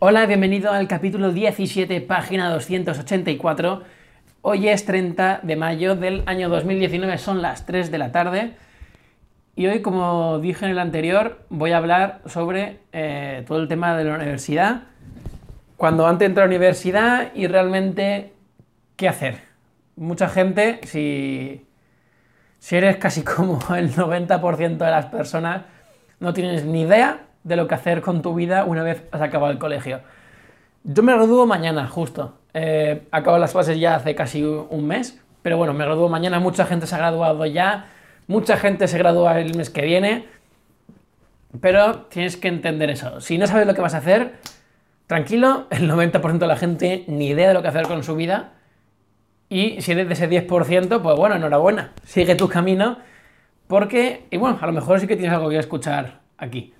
Hola, bienvenido al capítulo 17, página 284. Hoy es 30 de mayo del año 2019, son las 3 de la tarde. Y hoy, como dije en el anterior, voy a hablar sobre eh, todo el tema de la universidad. Cuando antes entré a la universidad y realmente qué hacer. Mucha gente, si, si eres casi como el 90% de las personas, no tienes ni idea de lo que hacer con tu vida una vez has acabado el colegio. Yo me gradúo mañana, justo. Eh, acabo las clases ya hace casi un mes, pero bueno, me gradúo mañana, mucha gente se ha graduado ya, mucha gente se gradúa el mes que viene, pero tienes que entender eso. Si no sabes lo que vas a hacer, tranquilo, el 90% de la gente ni idea de lo que hacer con su vida, y si eres de ese 10%, pues bueno, enhorabuena, sigue tu camino, porque, y bueno, a lo mejor sí que tienes algo que escuchar aquí.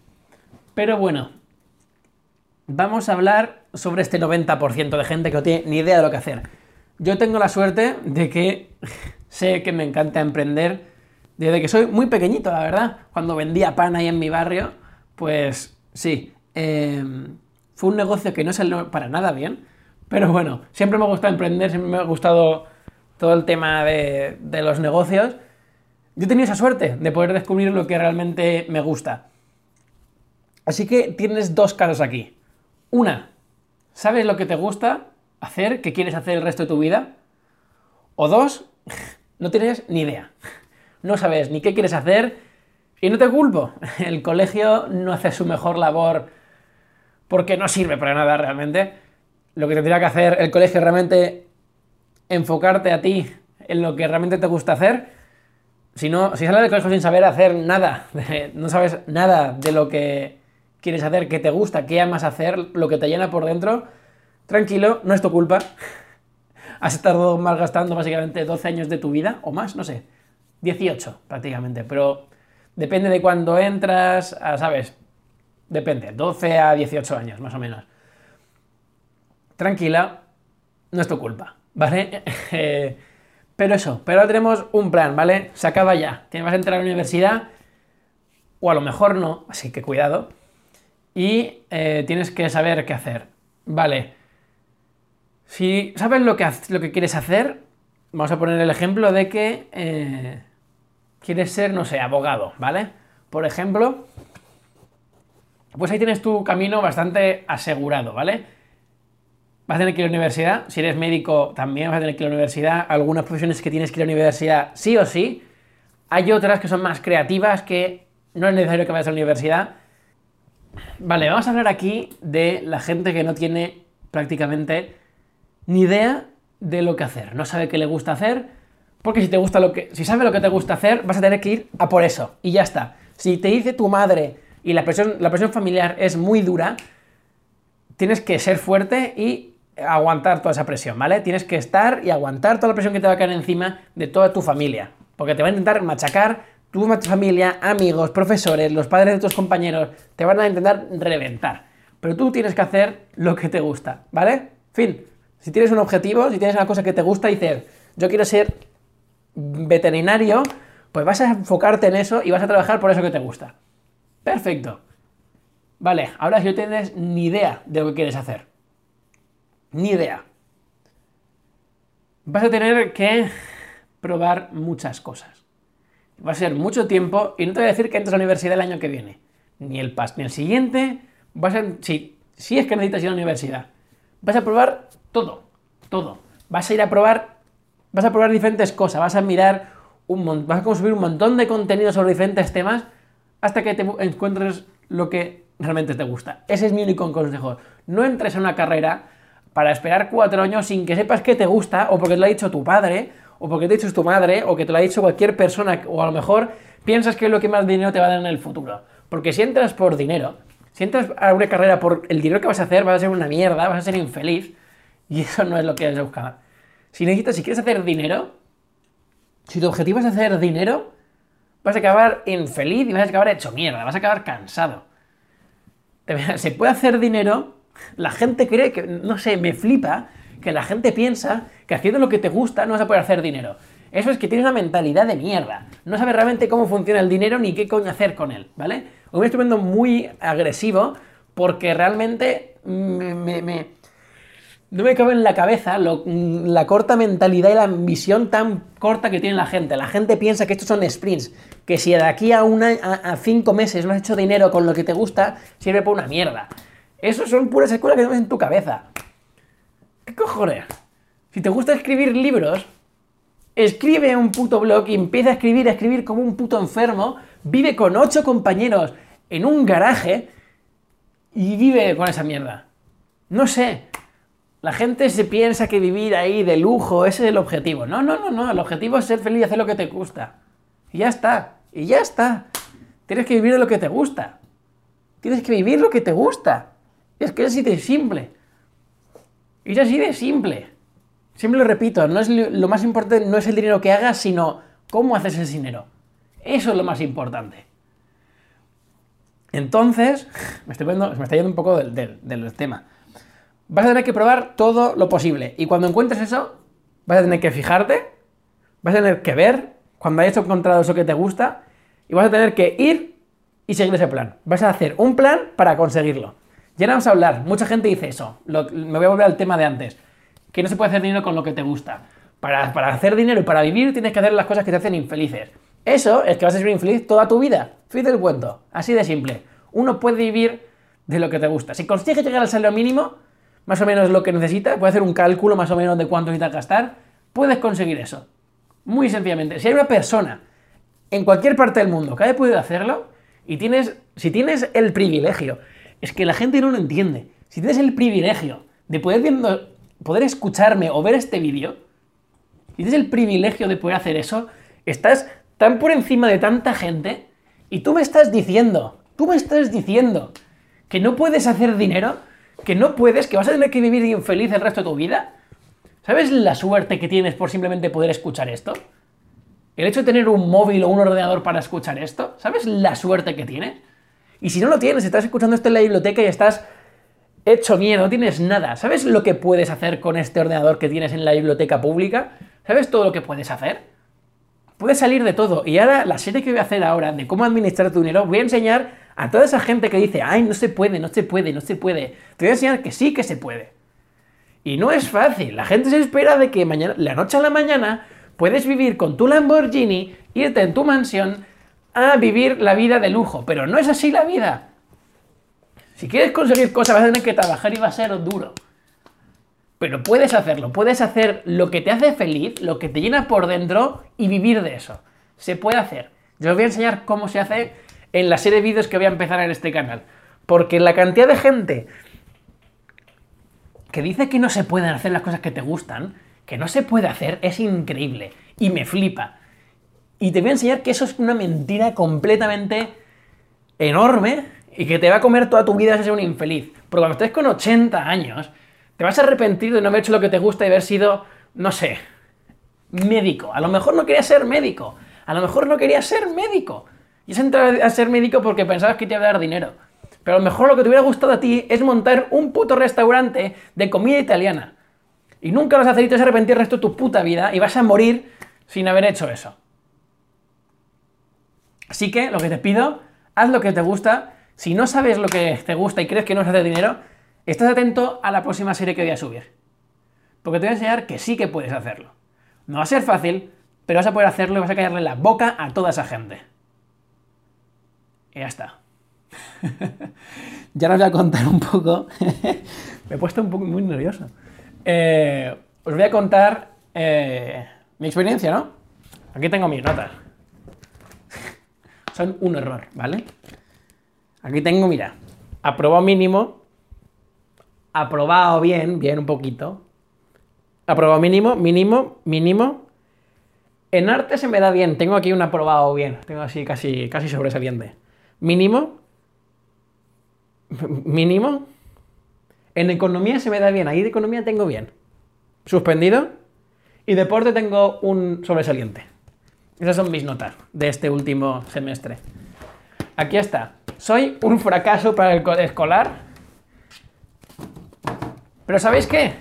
Pero bueno, vamos a hablar sobre este 90% de gente que no tiene ni idea de lo que hacer. Yo tengo la suerte de que sé que me encanta emprender desde que soy muy pequeñito, la verdad. Cuando vendía pan ahí en mi barrio, pues sí, em, fue un negocio que no salió para nada bien, pero bueno, siempre me ha gustado emprender, siempre me ha gustado todo el tema de, de los negocios. Yo he tenido esa suerte de poder descubrir lo que realmente me gusta. Así que tienes dos casos aquí. Una, ¿sabes lo que te gusta hacer, que quieres hacer el resto de tu vida? O dos, no tienes ni idea. No sabes ni qué quieres hacer y no te culpo. El colegio no hace su mejor labor porque no sirve para nada realmente. Lo que tendría que hacer el colegio es realmente enfocarte a ti en lo que realmente te gusta hacer. Si no, si sales del colegio sin saber hacer nada, no sabes nada de lo que quieres hacer, que te gusta, que amas hacer, lo que te llena por dentro, tranquilo, no es tu culpa. Has estado malgastando básicamente 12 años de tu vida, o más, no sé, 18 prácticamente, pero depende de cuándo entras, ¿sabes? Depende, 12 a 18 años más o menos. Tranquila, no es tu culpa, ¿vale? Eh, pero eso, pero ahora tenemos un plan, ¿vale? Se acaba ya. Vas a entrar a la universidad, o a lo mejor no, así que cuidado y eh, tienes que saber qué hacer. Vale. Si sabes lo que, lo que quieres hacer, vamos a poner el ejemplo de que eh, quieres ser, no sé, abogado, ¿vale? Por ejemplo, pues ahí tienes tu camino bastante asegurado, ¿vale? Vas a tener que ir a la universidad, si eres médico también vas a tener que ir a la universidad, algunas profesiones que tienes que ir a la universidad sí o sí, hay otras que son más creativas que no es necesario que vayas a la universidad, Vale, vamos a hablar aquí de la gente que no tiene prácticamente ni idea de lo que hacer, no sabe qué le gusta hacer, porque si te gusta lo que, si sabe lo que te gusta hacer, vas a tener que ir a por eso y ya está. Si te dice tu madre y la presión, la presión familiar es muy dura, tienes que ser fuerte y aguantar toda esa presión, ¿vale? Tienes que estar y aguantar toda la presión que te va a caer encima de toda tu familia, porque te va a intentar machacar tu familia, amigos, profesores, los padres de tus compañeros te van a intentar reventar. Pero tú tienes que hacer lo que te gusta, ¿vale? Fin. Si tienes un objetivo, si tienes una cosa que te gusta y dices, yo quiero ser veterinario, pues vas a enfocarte en eso y vas a trabajar por eso que te gusta. Perfecto. Vale, ahora si no tienes ni idea de lo que quieres hacer, ni idea, vas a tener que probar muchas cosas va a ser mucho tiempo y no te voy a decir que entres a la universidad el año que viene, ni el PAS, ni el siguiente, vas a, si, si es que necesitas ir a la universidad, vas a probar todo, todo, vas a ir a probar, vas a probar diferentes cosas, vas a mirar un vas a consumir un montón de contenido sobre diferentes temas hasta que te encuentres lo que realmente te gusta. Ese es mi único consejo. No entres a una carrera para esperar cuatro años sin que sepas qué te gusta o porque te lo ha dicho tu padre o porque te ha dicho tu madre, o que te lo ha dicho cualquier persona, o a lo mejor piensas que es lo que más dinero te va a dar en el futuro. Porque si entras por dinero, si entras a una carrera por el dinero que vas a hacer, vas a ser una mierda, vas a ser infeliz, y eso no es lo que has buscado. Si necesitas, si quieres hacer dinero, si tu objetivo es hacer dinero, vas a acabar infeliz y vas a acabar hecho mierda, vas a acabar cansado. Se puede hacer dinero, la gente cree que, no sé, me flipa que la gente piensa que haciendo lo que te gusta no vas a poder hacer dinero. Eso es que tienes una mentalidad de mierda. No sabes realmente cómo funciona el dinero ni qué coño hacer con él, ¿vale? Estoy viendo muy agresivo porque realmente me, me, no me cabe en la cabeza la corta mentalidad y la visión tan corta que tiene la gente. La gente piensa que estos son sprints, que si de aquí a, una, a, cinco meses no has hecho dinero con lo que te gusta, sirve por una mierda. Eso son puras escuelas que tienes en tu cabeza. ¿Qué cojones? Si te gusta escribir libros, escribe un puto blog y empieza a escribir, a escribir como un puto enfermo, vive con ocho compañeros en un garaje y vive con esa mierda. No sé. La gente se piensa que vivir ahí de lujo, ese es el objetivo. No, no, no, no. El objetivo es ser feliz y hacer lo que te gusta. Y ya está. Y ya está. Tienes que vivir de lo que te gusta. Tienes que vivir lo que te gusta. Es que es así de simple. Es así de simple. Siempre lo repito, no es lo más importante no es el dinero que hagas, sino cómo haces ese dinero. Eso es lo más importante. Entonces, me estoy me está yendo un poco del, tema. Vas a tener que probar todo lo posible. Y cuando encuentres eso, vas a tener que fijarte, vas a tener que ver cuando hayas encontrado eso que te gusta, y vas a tener que ir y seguir ese plan. Vas a hacer un plan para conseguirlo. Ya no vamos a hablar, mucha gente dice eso. me voy a volver al tema de antes que no se puede hacer dinero con lo que te gusta. Para, hacer dinero y para vivir tienes que hacer las cosas que te hacen infelices. Eso es que vas a ser infeliz toda tu vida. Fin del cuento. Así de simple. Uno puede vivir de lo que te gusta. Si consigues llegar al salario mínimo, más o menos lo que necesitas, puedes hacer un cálculo más o menos de cuánto necesitas gastar, puedes conseguir eso. Muy sencillamente. Si hay una persona en cualquier parte del mundo que haya podido hacerlo, y tienes, si tienes el privilegio, es que la gente no lo entiende, si tienes el privilegio de poder escucharme o ver este vídeo, y tienes el privilegio de poder hacer eso, estás tan por encima de tanta gente y tú me estás diciendo, tú me estás diciendo que no puedes hacer dinero, que no puedes, que vas a tener que vivir infeliz el resto de tu vida. ¿Sabes la suerte que tienes por simplemente poder escuchar esto? El hecho de tener un móvil o un ordenador para escuchar esto, ¿sabes la suerte que tienes? Y si no lo tienes, estás escuchando esto en la biblioteca y estás hecho miedo, no tienes nada. ¿Sabes lo que puedes hacer con este ordenador que tienes en la biblioteca pública? ¿Sabes todo lo que puedes hacer? Puedes salir de todo. Y ahora, la serie que voy a hacer ahora de cómo administrar tu dinero, voy a enseñar a toda esa gente que dice, ay, no se puede, no se puede, no se puede. Te voy a enseñar que sí que se puede. Y no es fácil. La gente se espera de que mañana, la noche a la mañana puedes vivir con tu Lamborghini, irte en tu mansión a vivir la vida de lujo. Pero no es así la vida. Si quieres conseguir cosas vas a tener que trabajar y va a ser duro. Pero puedes hacerlo, puedes hacer lo que te hace feliz, lo que te llena por dentro y vivir de eso. Se puede hacer. Yo os voy a enseñar cómo se hace en la serie de vídeos que voy a empezar en este canal. Porque la cantidad de gente que dice que no se pueden hacer las cosas que te gustan, que no se puede hacer, es increíble. Y me flipa. Y te voy a enseñar que eso es una mentira completamente enorme y que te va a comer toda tu vida vas a ser un infeliz. Porque cuando estés con 80 años, te vas a arrepentir de no haber hecho lo que te gusta y haber sido, no sé, médico. A lo mejor no querías ser médico. A lo mejor no querías ser médico. Y has entrado a ser médico porque pensabas que te iba a dar dinero. Pero a lo mejor lo que te hubiera gustado a ti es montar un puto restaurante de comida italiana. Y nunca vas a hacer y te vas a arrepentir el resto de tu puta vida y vas a morir sin haber hecho eso. Así que lo que te pido, haz lo que te gusta si no sabes lo que te gusta y crees que no es hacer dinero, estás atento a la próxima serie que voy a subir. Porque te voy a enseñar que sí que puedes hacerlo. No va a ser fácil, pero vas a poder hacerlo y vas a callarle la boca a toda esa gente. Y ya está. ya os voy a contar un poco. Me he puesto un poco muy nervioso. Eh, os voy a contar eh, mi experiencia, ¿no? Aquí tengo mis notas. Son un error, ¿vale? Aquí tengo, mira, aprobado mínimo, aprobado bien, bien un poquito, aprobado mínimo, mínimo, mínimo. En arte se me da bien, tengo aquí un aprobado bien, tengo así casi, casi sobresaliente. Mínimo, mínimo. En economía se me da bien, ahí de economía tengo bien. Suspendido. Y deporte tengo un sobresaliente. Esas son mis notas de este último semestre. Aquí está. Soy un fracaso para el escolar. Pero ¿sabéis qué?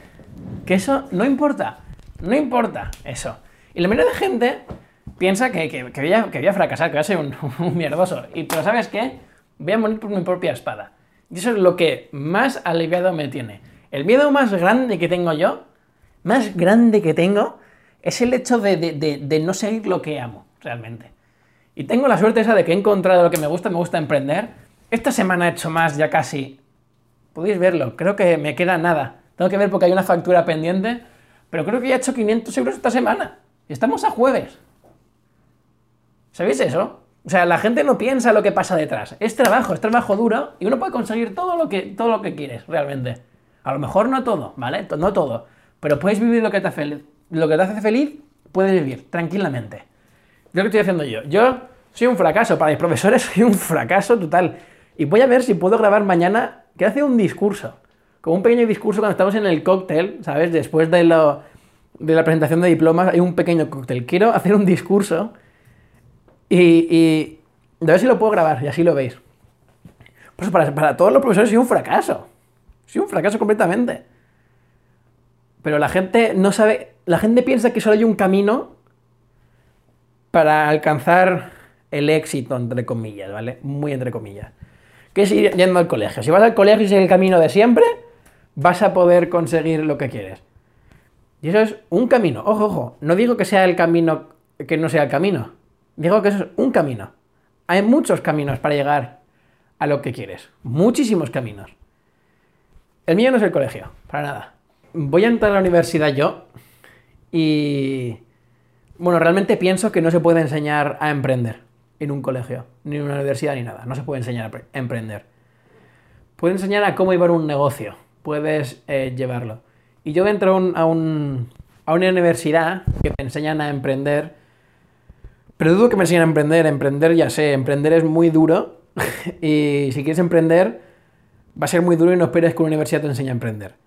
Que eso no importa. No importa eso. Y la mayoría de gente piensa que, que, voy, a, fracasar, que voy a ser un, mierdoso. Y, pero ¿sabes qué? Voy a morir por mi propia espada. Y eso es lo que más aliviado me tiene. El miedo más grande que tengo yo, más grande que tengo, es el hecho de, no seguir lo que amo, realmente. Y tengo la suerte esa de que he encontrado lo que me gusta, me gusta emprender. Esta semana he hecho más, ya casi. Podéis verlo, creo que me queda nada. Tengo que ver porque hay una factura pendiente, pero creo que ya he hecho 500 euros esta semana. Y estamos a jueves. ¿Sabéis eso? O sea, la gente no piensa lo que pasa detrás. Es trabajo, es trabajo duro y uno puede conseguir todo lo que, todo lo que quieres, realmente. A lo mejor no todo, ¿vale? No todo. Pero puedes vivir lo que te hace feliz. Lo que te hace feliz, puedes vivir tranquilamente. Lo que estoy haciendo yo. Yo soy un fracaso. Para mis profesores soy un fracaso total. Y voy a ver si puedo grabar mañana que hace un discurso. Como un pequeño discurso cuando estamos en el cóctel, ¿sabes? Después de, lo, de la presentación de diplomas hay un pequeño cóctel. Quiero hacer un discurso y, y a ver si lo puedo grabar y así lo veis. Pues para, para todos los profesores soy un fracaso. Soy un fracaso completamente. Pero la gente no sabe, la gente piensa que solo hay un camino para alcanzar el éxito, entre comillas, ¿vale? Muy entre comillas. Que es ir yendo al colegio. Si vas al colegio y sigues el camino de siempre, vas a poder conseguir lo que quieres. Y eso es un camino. Ojo, ojo. No digo que sea el camino que no sea el camino. Digo que eso es un camino. Hay muchos caminos para llegar a lo que quieres. Muchísimos caminos. El mío no es el colegio, para nada. Voy a entrar a la universidad yo y bueno, realmente pienso que no se puede enseñar a emprender en un colegio, ni en una universidad, ni nada. No se puede enseñar a emprender. Puedes enseñar a cómo llevar un negocio. Puedes eh, llevarlo. Y yo entro a, un, a una universidad que me enseñan a emprender. Pero dudo que me enseñen a emprender. Emprender ya sé, emprender es muy duro. y si quieres emprender, va a ser muy duro y no esperes que una universidad te enseñe a emprender.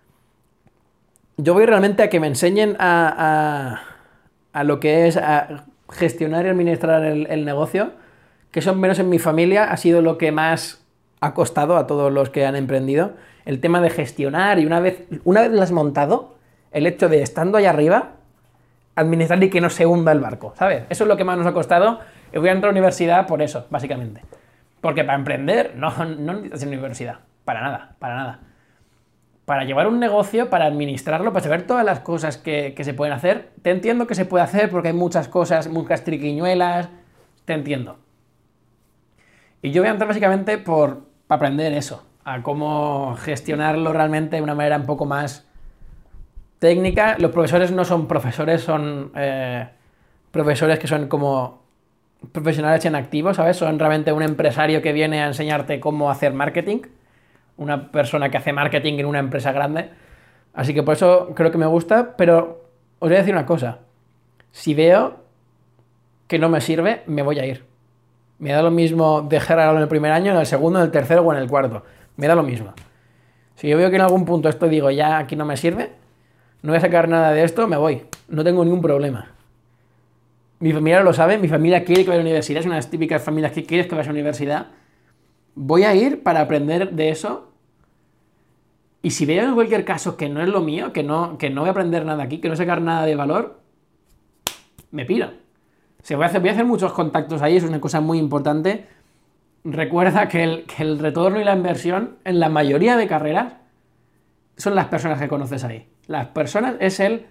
Yo voy realmente a que me enseñen a a lo que es a gestionar y administrar el, negocio, que son menos en mi familia, ha sido lo que más ha costado a todos los que han emprendido. El tema de gestionar y una vez, una vez lo has montado, el hecho de estando allá arriba, administrar y que no se hunda el barco, ¿sabes? Eso es lo que más nos ha costado. Y voy a entrar a la universidad por eso, básicamente. Porque para emprender no, no necesitas universidad, para nada, para nada para llevar un negocio, para administrarlo, para saber todas las cosas que, se pueden hacer. Te entiendo que se puede hacer porque hay muchas cosas, muchas triquiñuelas, te entiendo. Y yo voy a entrar básicamente por aprender eso, a cómo gestionarlo realmente de una manera un poco más técnica. Los profesores no son profesores, son eh, profesores que son como profesionales en activo, ¿sabes? Son realmente un empresario que viene a enseñarte cómo hacer marketing una persona que hace marketing en una empresa grande. Así que por eso creo que me gusta, pero os voy a decir una cosa. Si veo que no me sirve, me voy a ir. Me da lo mismo dejar en el primer año, en el segundo, en el tercero o en el cuarto. Me da lo mismo. Si yo veo que en algún punto esto digo, ya aquí no me sirve, no voy a sacar nada de esto, me voy. No tengo ningún problema. Mi familia lo sabe, mi familia quiere que vaya a la universidad, es una de las típicas familias que quieres que vayas a la universidad voy a ir para aprender de eso. Y si veo en cualquier caso que no es lo mío, que no, que no voy a aprender nada aquí, que no sacar nada de valor, me piro. Se voy, a hacer, voy a hacer muchos contactos ahí, es una cosa muy importante. Recuerda que el, que el retorno y la inversión en la mayoría de carreras son las personas que conoces ahí. Las personas es el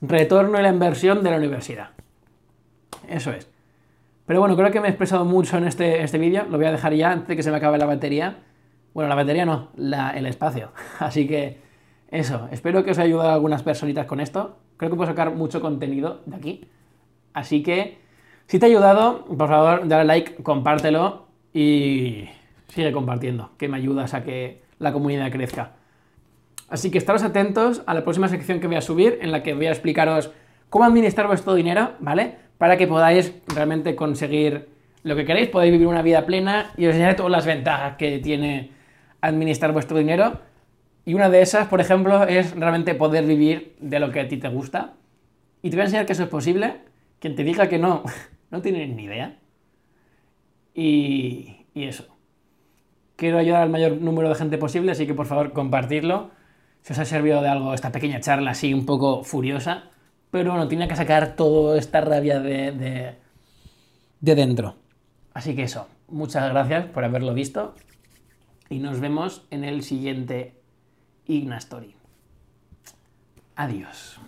retorno y la inversión de la universidad. Eso es. Pero bueno, creo que me he expresado mucho en este, este vídeo. Lo voy a dejar ya antes de que se me acabe la batería. Bueno, la batería no, el espacio. Así que eso, espero que os haya ayudado a algunas personitas con esto. Creo que puedo sacar mucho contenido de aquí. Así que, si te ha ayudado, por favor, dale like, compártelo y sigue compartiendo, que me ayudas a que la comunidad crezca. Así que estaros atentos a la próxima sección que voy a subir, en la que voy a explicaros cómo administrar vuestro dinero, ¿vale? Para que podáis realmente conseguir lo que queréis, podéis vivir una vida plena y os enseñaré todas las ventajas que tiene administrar vuestro dinero. Y una de esas, por ejemplo, es realmente poder vivir de lo que a ti te gusta. Y te voy a enseñar que eso es posible. Quien te diga que no, no tiene ni idea. Y, y eso. Quiero ayudar al mayor número de gente posible, así que por favor compartirlo. Si os ha servido de algo esta pequeña charla así un poco furiosa, pero bueno, tiene que sacar toda esta rabia de, de, dentro. Así que eso, muchas gracias por haberlo visto y nos vemos en el siguiente Ignastory. Adiós.